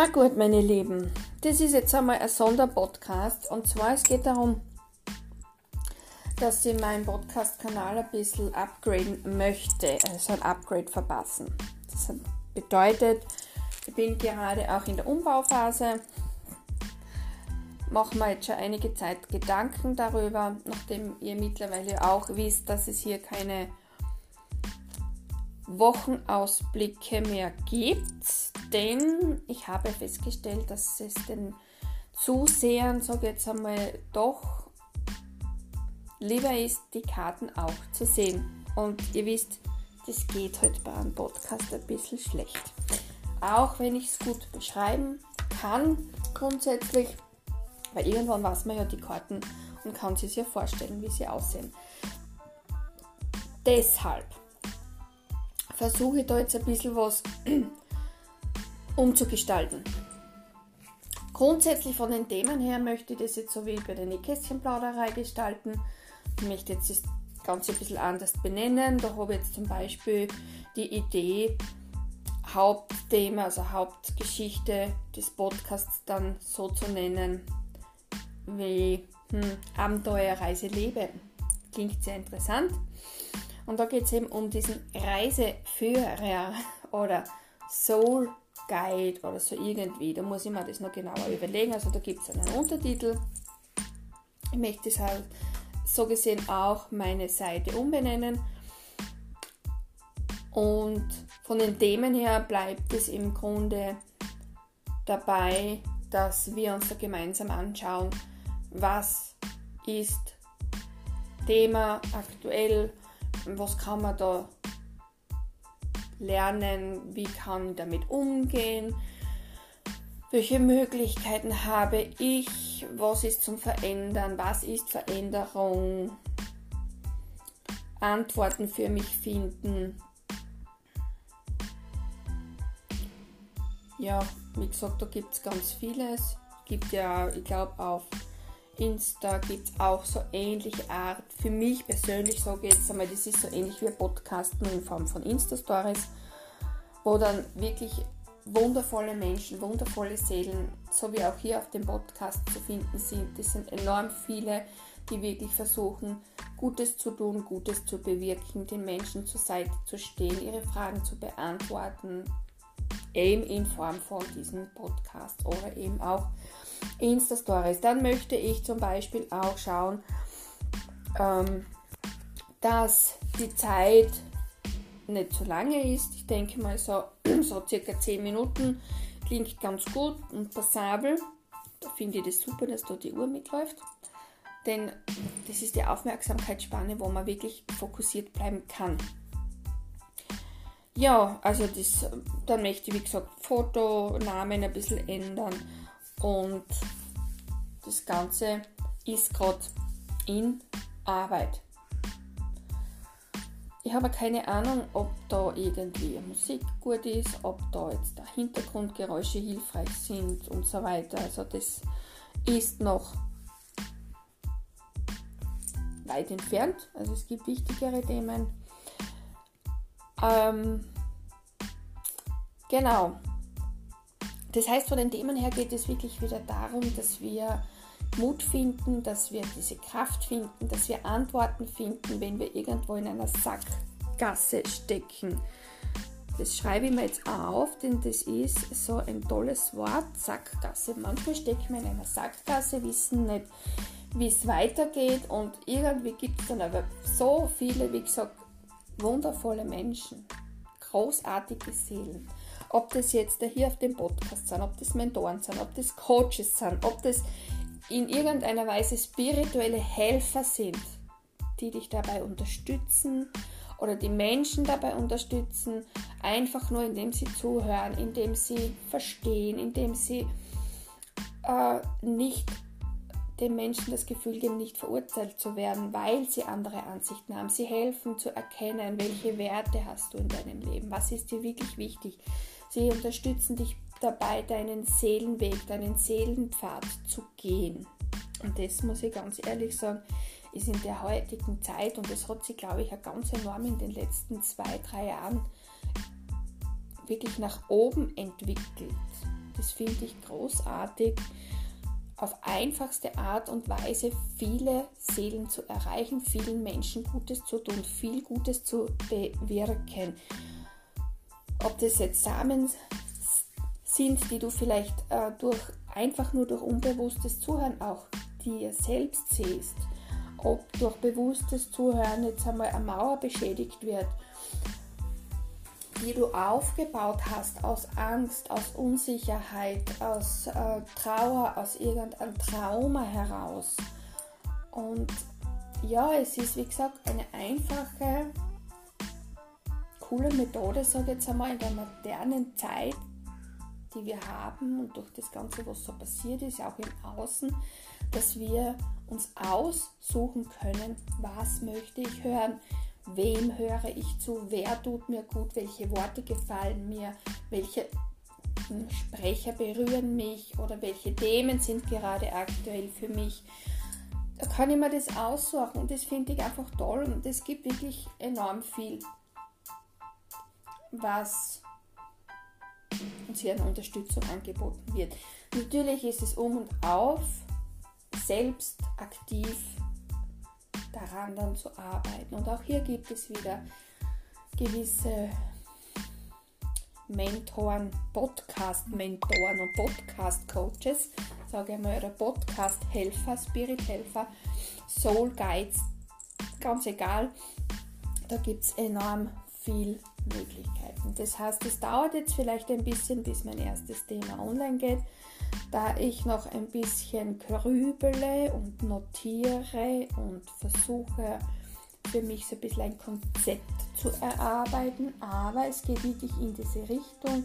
Na gut, meine Lieben, das ist jetzt einmal ein Sonderpodcast. Und zwar es geht darum, dass ich meinen Podcast-Kanal ein bisschen upgraden möchte, also ein Upgrade verpassen. Das bedeutet, ich bin gerade auch in der Umbauphase, mache mir jetzt schon einige Zeit Gedanken darüber, nachdem ihr mittlerweile auch wisst, dass es hier keine Wochenausblicke mehr gibt, denn ich habe festgestellt, dass es den Zusehern, sage jetzt einmal, doch lieber ist, die Karten auch zu sehen. Und ihr wisst, das geht heute bei einem Podcast ein bisschen schlecht. Auch wenn ich es gut beschreiben kann, grundsätzlich, weil irgendwann weiß man ja die Karten und kann sich ja vorstellen, wie sie aussehen. Deshalb versuche ich da jetzt ein bisschen was umzugestalten. Grundsätzlich von den Themen her möchte ich das jetzt so wie bei der Nähkästchenplauderei gestalten. Ich möchte jetzt das Ganze ein bisschen anders benennen. Da habe ich jetzt zum Beispiel die Idee, Hauptthema, also Hauptgeschichte des Podcasts dann so zu nennen wie hm, Abenteuerreise Leben. Klingt sehr interessant. Und da geht es eben um diesen Reiseführer oder Soul Guide oder so irgendwie. Da muss ich mir das noch genauer überlegen. Also da gibt es einen Untertitel. Ich möchte es halt so gesehen auch meine Seite umbenennen. Und von den Themen her bleibt es im Grunde dabei, dass wir uns da gemeinsam anschauen, was ist Thema aktuell, was kann man da lernen, wie kann ich damit umgehen, welche Möglichkeiten habe ich, was ist zum Verändern, was ist Veränderung, Antworten für mich finden. Ja, wie gesagt, da gibt es ganz vieles. Es gibt ja, ich glaube, auf Insta gibt es auch so ähnliche Art. Für mich persönlich sage ich jetzt einmal, das ist so ähnlich wie ein Podcast, nur in Form von Insta-Stories, wo dann wirklich wundervolle Menschen, wundervolle Seelen, so wie auch hier auf dem Podcast zu finden sind. Das sind enorm viele, die wirklich versuchen, Gutes zu tun, Gutes zu bewirken, den Menschen zur Seite zu stehen, ihre Fragen zu beantworten, eben in Form von diesem Podcast oder eben auch Insta-Stories. Dann möchte ich zum Beispiel auch schauen, ähm, dass die Zeit nicht so lange ist. Ich denke mal so, so circa 10 Minuten klingt ganz gut und passabel. Da finde ich das super, dass da die Uhr mitläuft. Denn das ist die Aufmerksamkeitsspanne, wo man wirklich fokussiert bleiben kann. Ja, also das, dann möchte ich, wie gesagt, Fotonamen ein bisschen ändern und das Ganze ist gerade in Arbeit. Ich habe keine Ahnung, ob da irgendwie Musik gut ist, ob da jetzt Hintergrundgeräusche hilfreich sind und so weiter. Also das ist noch weit entfernt. Also es gibt wichtigere Themen. Ähm, genau. Das heißt, von den Themen her geht es wirklich wieder darum, dass wir Mut finden, dass wir diese Kraft finden, dass wir Antworten finden, wenn wir irgendwo in einer Sackgasse stecken. Das schreibe ich mir jetzt auf, denn das ist so ein tolles Wort, Sackgasse. Manchmal stecken wir in einer Sackgasse, wissen nicht, wie es weitergeht und irgendwie gibt es dann aber so viele, wie gesagt, wundervolle Menschen, großartige Seelen ob das jetzt hier auf dem Podcast sind, ob das Mentoren sind, ob das Coaches sind, ob das in irgendeiner Weise spirituelle Helfer sind, die dich dabei unterstützen oder die Menschen dabei unterstützen, einfach nur indem sie zuhören, indem sie verstehen, indem sie äh, nicht den Menschen das Gefühl geben, nicht verurteilt zu werden, weil sie andere Ansichten haben. Sie helfen zu erkennen, welche Werte hast du in deinem Leben, was ist dir wirklich wichtig. Sie unterstützen dich dabei, deinen Seelenweg, deinen Seelenpfad zu gehen. Und das muss ich ganz ehrlich sagen, ist in der heutigen Zeit, und das hat sich, glaube ich, auch ganz enorm in den letzten zwei, drei Jahren wirklich nach oben entwickelt. das finde ich großartig, auf einfachste Art und Weise viele Seelen zu erreichen, vielen Menschen Gutes zu tun, viel Gutes zu bewirken. Ob das jetzt Samen sind, die du vielleicht äh, durch einfach nur durch unbewusstes Zuhören auch dir selbst siehst, ob durch bewusstes Zuhören jetzt einmal eine Mauer beschädigt wird, die du aufgebaut hast aus Angst, aus Unsicherheit, aus äh, Trauer, aus irgendeinem Trauma heraus. Und ja, es ist wie gesagt eine einfache, coole Methode, sage ich jetzt einmal, in der modernen Zeit, die wir haben und durch das Ganze, was so passiert ist, auch im Außen, dass wir uns aussuchen können, was möchte ich hören, wem höre ich zu, wer tut mir gut, welche Worte gefallen mir, welche Sprecher berühren mich oder welche Themen sind gerade aktuell für mich. Da kann ich mir das aussuchen und das finde ich einfach toll und es gibt wirklich enorm viel, was uns hier an Unterstützung angeboten wird. Natürlich ist es um und auf, selbst aktiv daran dann zu arbeiten. Und auch hier gibt es wieder gewisse Mentoren, Podcast-Mentoren und Podcast-Coaches, sage ich mal, oder Podcast-Helfer, Spirit-Helfer, Soul-Guides, ganz egal. Da gibt es enorm viel Möglichkeiten. Das heißt, es dauert jetzt vielleicht ein bisschen, bis mein erstes Thema online geht da ich noch ein bisschen grübele und notiere und versuche für mich so ein bisschen ein Konzept zu erarbeiten, aber es geht wirklich in diese Richtung,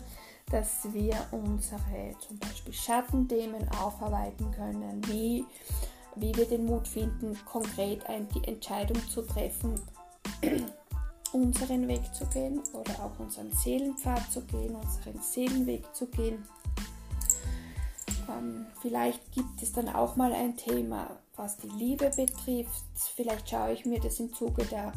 dass wir unsere zum Beispiel Schattenthemen aufarbeiten können, wie, wie wir den Mut finden, konkret die Entscheidung zu treffen, unseren Weg zu gehen oder auch unseren Seelenpfad zu gehen, unseren Seelenweg zu gehen ähm, vielleicht gibt es dann auch mal ein Thema, was die Liebe betrifft. Vielleicht schaue ich mir das im Zuge der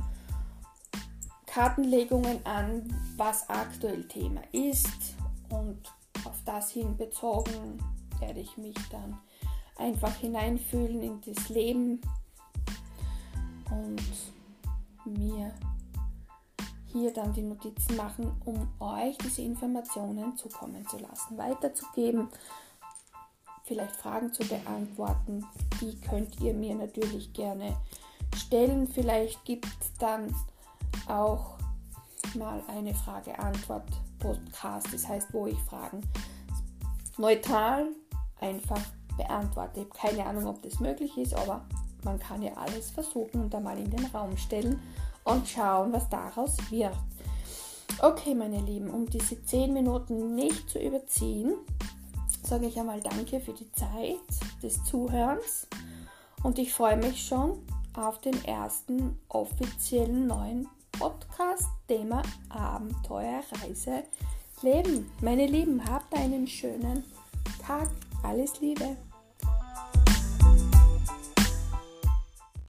Kartenlegungen an, was aktuell Thema ist. Und auf das hin bezogen werde ich mich dann einfach hineinfühlen in das Leben und mir hier dann die Notizen machen, um euch diese Informationen zukommen zu lassen, weiterzugeben vielleicht Fragen zu beantworten. Die könnt ihr mir natürlich gerne stellen. Vielleicht gibt es dann auch mal eine Frage-Antwort-Podcast, das heißt, wo ich Fragen neutral einfach beantworte. Ich habe keine Ahnung, ob das möglich ist, aber man kann ja alles versuchen und da mal in den Raum stellen und schauen, was daraus wird. Okay, meine Lieben, um diese 10 Minuten nicht zu überziehen, sage ich einmal Danke für die Zeit des Zuhörens und ich freue mich schon auf den ersten offiziellen neuen Podcast Thema Abenteuerreise Leben. Meine Lieben, habt einen schönen Tag. Alles Liebe.